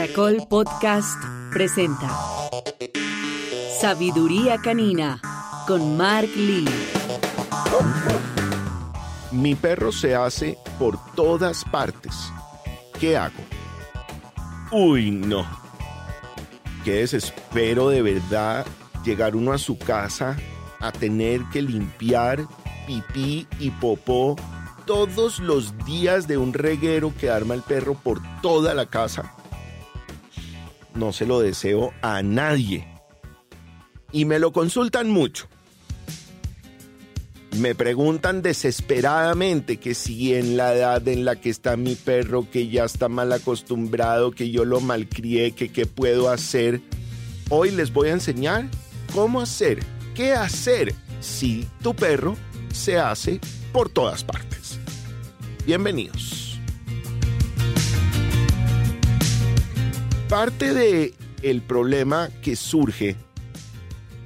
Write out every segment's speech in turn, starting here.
Caracol Podcast presenta Sabiduría Canina con Mark Lee. Mi perro se hace por todas partes. ¿Qué hago? Uy, no. Qué desespero de verdad llegar uno a su casa a tener que limpiar pipí y popó todos los días de un reguero que arma el perro por toda la casa. No se lo deseo a nadie. Y me lo consultan mucho. Me preguntan desesperadamente que si en la edad en la que está mi perro, que ya está mal acostumbrado, que yo lo malcrié, que qué puedo hacer. Hoy les voy a enseñar cómo hacer, qué hacer si tu perro se hace por todas partes. Bienvenidos. Parte de el problema que surge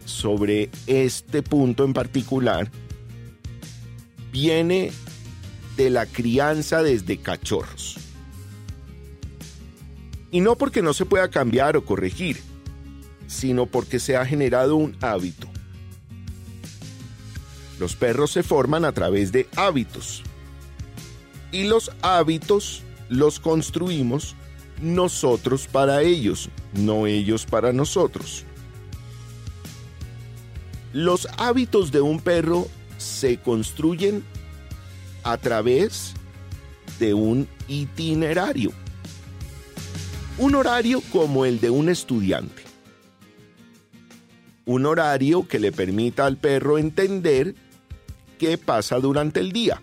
sobre este punto en particular viene de la crianza desde cachorros. Y no porque no se pueda cambiar o corregir, sino porque se ha generado un hábito. Los perros se forman a través de hábitos y los hábitos los construimos nosotros para ellos, no ellos para nosotros. Los hábitos de un perro se construyen a través de un itinerario. Un horario como el de un estudiante. Un horario que le permita al perro entender qué pasa durante el día.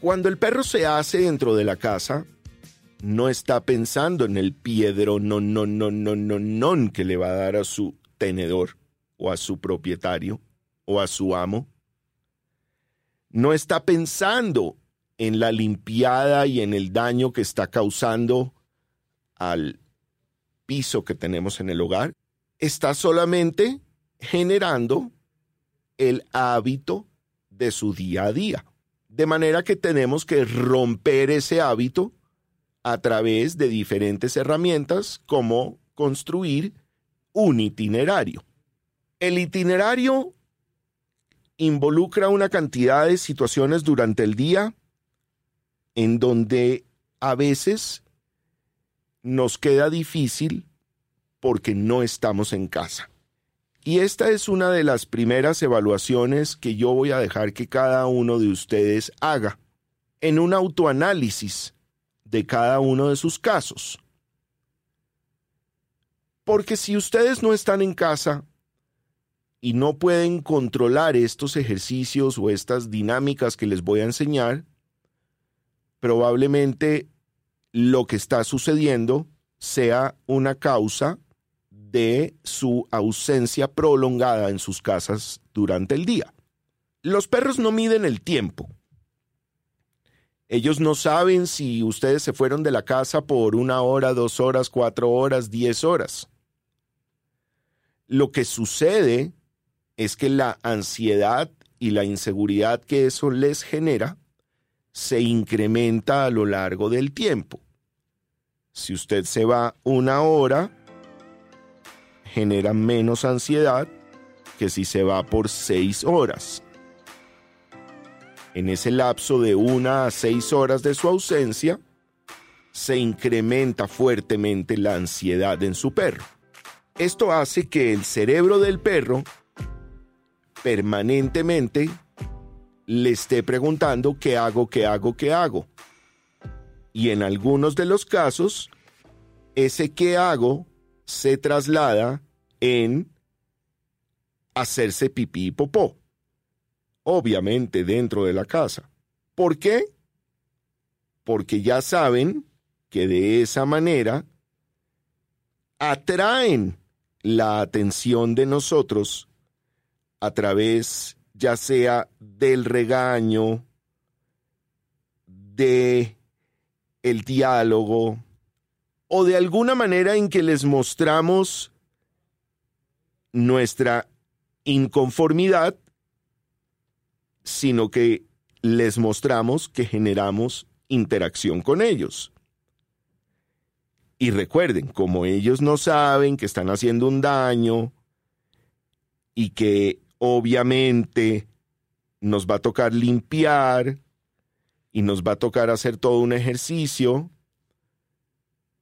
Cuando el perro se hace dentro de la casa, no está pensando en el piedro no, no, no, no, no, no que le va a dar a su tenedor o a su propietario o a su amo. No está pensando en la limpiada y en el daño que está causando al piso que tenemos en el hogar. Está solamente generando el hábito de su día a día. De manera que tenemos que romper ese hábito a través de diferentes herramientas como construir un itinerario. El itinerario involucra una cantidad de situaciones durante el día en donde a veces nos queda difícil porque no estamos en casa. Y esta es una de las primeras evaluaciones que yo voy a dejar que cada uno de ustedes haga en un autoanálisis de cada uno de sus casos. Porque si ustedes no están en casa y no pueden controlar estos ejercicios o estas dinámicas que les voy a enseñar, probablemente lo que está sucediendo sea una causa de su ausencia prolongada en sus casas durante el día. Los perros no miden el tiempo. Ellos no saben si ustedes se fueron de la casa por una hora, dos horas, cuatro horas, diez horas. Lo que sucede es que la ansiedad y la inseguridad que eso les genera se incrementa a lo largo del tiempo. Si usted se va una hora, genera menos ansiedad que si se va por seis horas. En ese lapso de una a seis horas de su ausencia, se incrementa fuertemente la ansiedad en su perro. Esto hace que el cerebro del perro permanentemente le esté preguntando qué hago, qué hago, qué hago. Y en algunos de los casos, ese qué hago se traslada en hacerse pipí y popó. Obviamente dentro de la casa. ¿Por qué? Porque ya saben que de esa manera atraen la atención de nosotros a través ya sea del regaño, de el diálogo, o de alguna manera en que les mostramos nuestra inconformidad, sino que les mostramos que generamos interacción con ellos. Y recuerden, como ellos no saben que están haciendo un daño y que obviamente nos va a tocar limpiar y nos va a tocar hacer todo un ejercicio,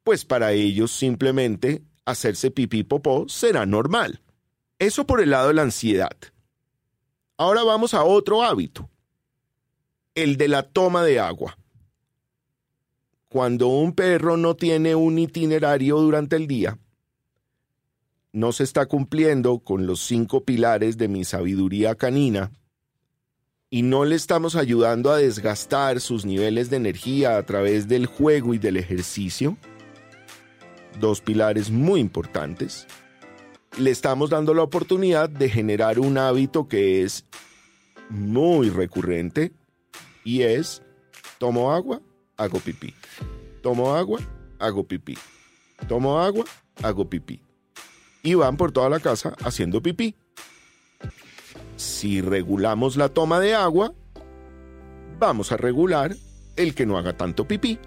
pues para ellos simplemente hacerse pipí popó será normal. Eso por el lado de la ansiedad. Ahora vamos a otro hábito, el de la toma de agua. Cuando un perro no tiene un itinerario durante el día, no se está cumpliendo con los cinco pilares de mi sabiduría canina y no le estamos ayudando a desgastar sus niveles de energía a través del juego y del ejercicio, dos pilares muy importantes, le estamos dando la oportunidad de generar un hábito que es muy recurrente y es tomo agua, hago pipí. Tomo agua, hago pipí. Tomo agua, hago pipí. Y van por toda la casa haciendo pipí. Si regulamos la toma de agua, vamos a regular el que no haga tanto pipí.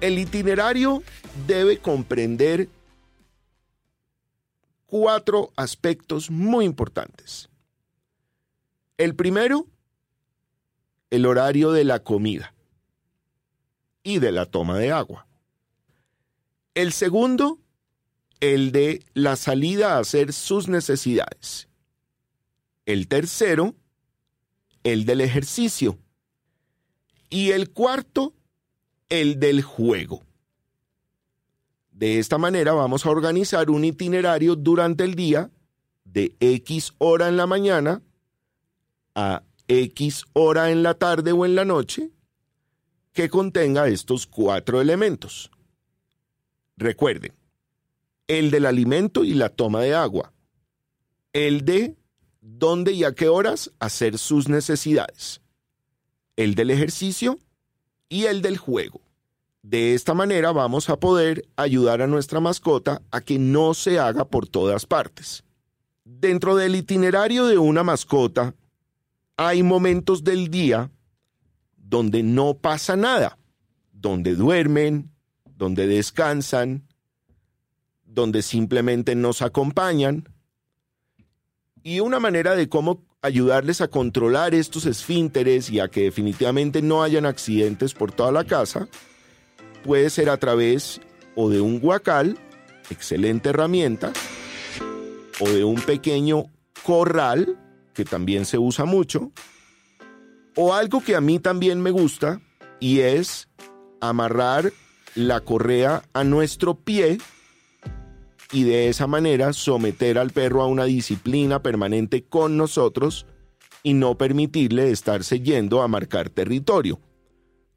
El itinerario debe comprender cuatro aspectos muy importantes. El primero, el horario de la comida y de la toma de agua. El segundo, el de la salida a hacer sus necesidades. El tercero, el del ejercicio. Y el cuarto, el del juego. De esta manera vamos a organizar un itinerario durante el día de X hora en la mañana a X hora en la tarde o en la noche que contenga estos cuatro elementos. Recuerden, el del alimento y la toma de agua, el de dónde y a qué horas hacer sus necesidades, el del ejercicio y el del juego. De esta manera vamos a poder ayudar a nuestra mascota a que no se haga por todas partes. Dentro del itinerario de una mascota hay momentos del día donde no pasa nada, donde duermen, donde descansan, donde simplemente nos acompañan. Y una manera de cómo ayudarles a controlar estos esfínteres y a que definitivamente no hayan accidentes por toda la casa puede ser a través o de un guacal, excelente herramienta, o de un pequeño corral, que también se usa mucho, o algo que a mí también me gusta, y es amarrar la correa a nuestro pie y de esa manera someter al perro a una disciplina permanente con nosotros y no permitirle estarse yendo a marcar territorio.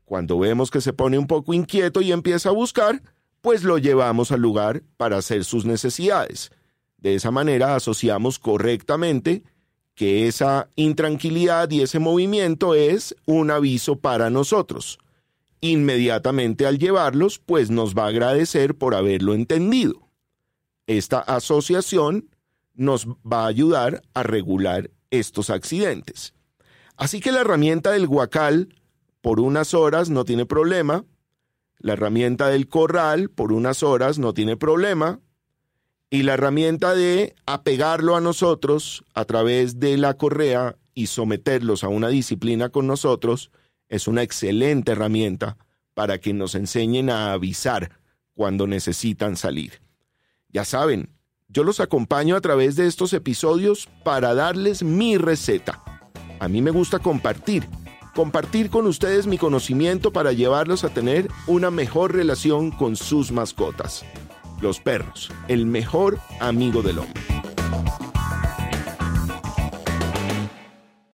Cuando vemos que se pone un poco inquieto y empieza a buscar, pues lo llevamos al lugar para hacer sus necesidades. De esa manera asociamos correctamente que esa intranquilidad y ese movimiento es un aviso para nosotros. Inmediatamente al llevarlos, pues nos va a agradecer por haberlo entendido. Esta asociación nos va a ayudar a regular estos accidentes. Así que la herramienta del guacal por unas horas no tiene problema. La herramienta del corral por unas horas no tiene problema. Y la herramienta de apegarlo a nosotros a través de la correa y someterlos a una disciplina con nosotros es una excelente herramienta para que nos enseñen a avisar cuando necesitan salir. Ya saben, yo los acompaño a través de estos episodios para darles mi receta. A mí me gusta compartir compartir con ustedes mi conocimiento para llevarlos a tener una mejor relación con sus mascotas. Los perros, el mejor amigo del hombre.